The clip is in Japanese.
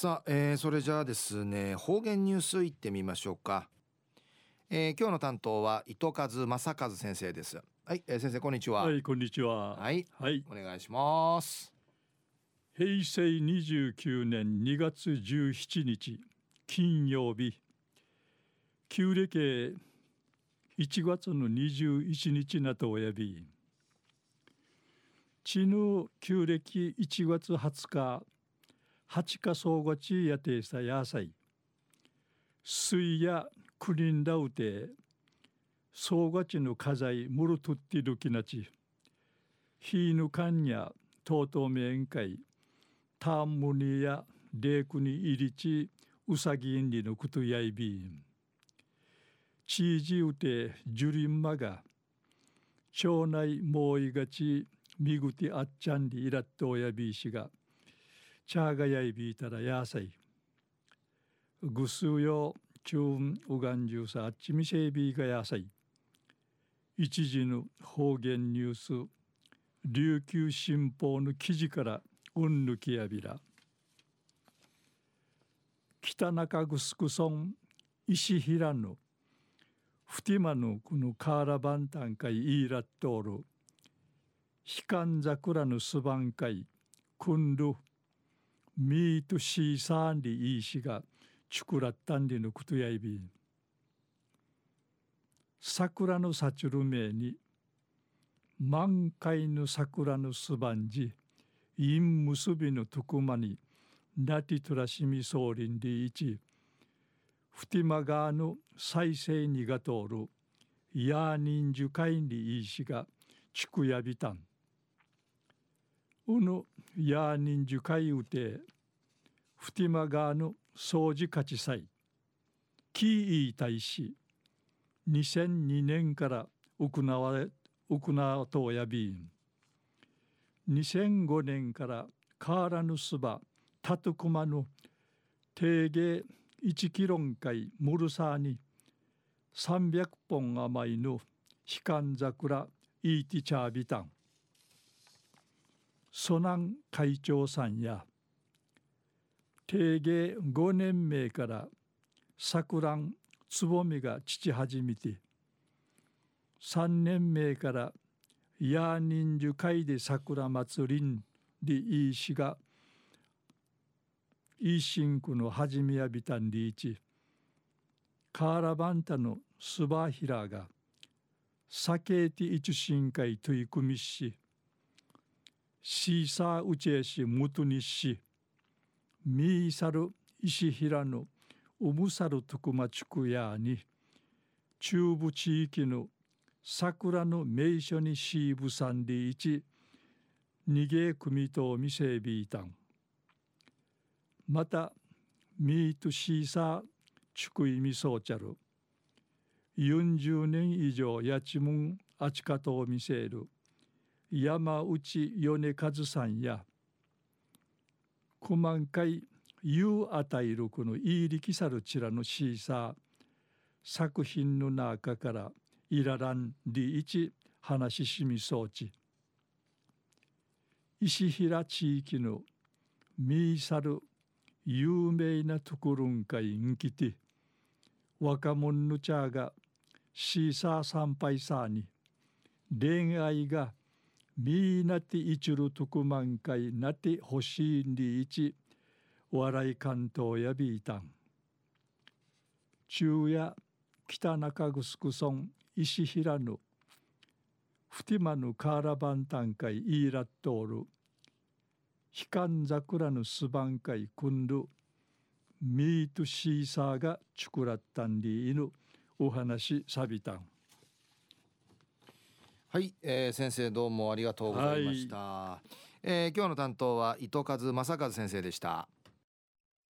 さあ、えー、それじゃあですね方言ニュースいってみましょうか、えー、今日の担当は糸数正和先生です。はい、えー、先生こんにちは。はいこんにちは。はい、はい、お願いします。平成29年2月17日金曜日。旧暦1月の21日なとおやび地の旧暦1月20日八日総合地やてさやさい。水やクリンダウテ総合地の家財ムルトッティルキナチヒーヌカンニャとうとうめんかいタームニやレークに入りちうさぎんりのくとやいびん。チージウテジュリンマが町内もういがちみぐてあっちゃんりいらっとおやびいしがチャーガヤイビータラヤーサイ。グスーヨチューンウガンジューサアッチミシェイビーガヤーサイ。一時の方言ニュース琉球新報の記事からうんぬきやびら。北中グスクソン石平のフティマのこのカーラバンタンカイイーラットール。ヒカンザクラのスバンカイクンルミートシーサンリイーシがチュクラッタンリのクトヤイビ桜のサチュルメに満開の桜のすばんじ陰結びのとくまにナティトラシミソーリンリイチフティマガーの再生にが通るヤーニンジュカインリイーシがチクヤビタン。うぬや人樹海うてフティマガーの掃除勝ち祭キーイ大使2002年から行われ行わとやびん。2005年からカーラヌスバタトクマの定芸1キロン会ムルサーに300本余りの悲観桜イーティチャービタン。蘇南会長さんや定芸5年目から桜んつぼみが父始めて3年目からヤーニンジュ会で桜祭りんでいいしがいいシンクの始めやびたんでいちカーラバンタのスバヒラが酒ティ一深海取り組みしシーサーウチェシムトニシミーサル石平のウムサルトクマチクヤーに中部地域の桜の名所にシーブサンディーチ逃げ組とミセビータンまたミートシーサーチクイミソーチャル40年以上やちむんあちかとを見せる山内米和さんや九万回うあたいるこのいい力さるちらのシーサー作品の中からいららんりいち話ししみ装置。石平地域のミーサル有名なところんかいんきて若者のチャーがシーサー参拝さに恋愛がみなていちるとくまんかいなてほしいんりいち笑い関東やびいたん。中夜北中城村石平のふてまぬカーラバンタン会イーラットール悲観桜のすばん会くんる。ミートシーサーがちくらったんりいぬ。お話さびたん。はい、えー、先生どうもありがとうございました、はい、えー、今日の担当は糸数正和先生でした